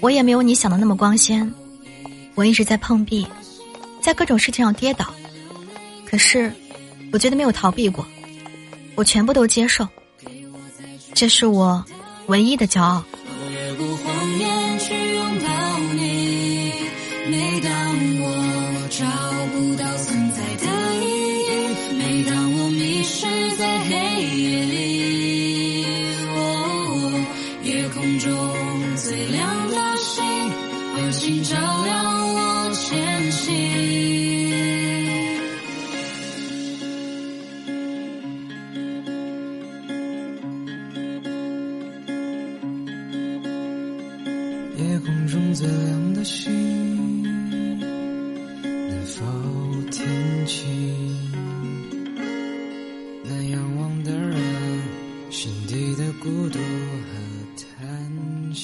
我也没有你想的那么光鲜，我一直在碰壁，在各种事情上跌倒，可是我觉得没有逃避过，我全部都接受，这是我唯一的骄傲。每当我找不到存在的意义，每当我迷失在黑夜里，中最亮的星，有请照亮我前行。夜空中最亮的星。心底的孤独和叹息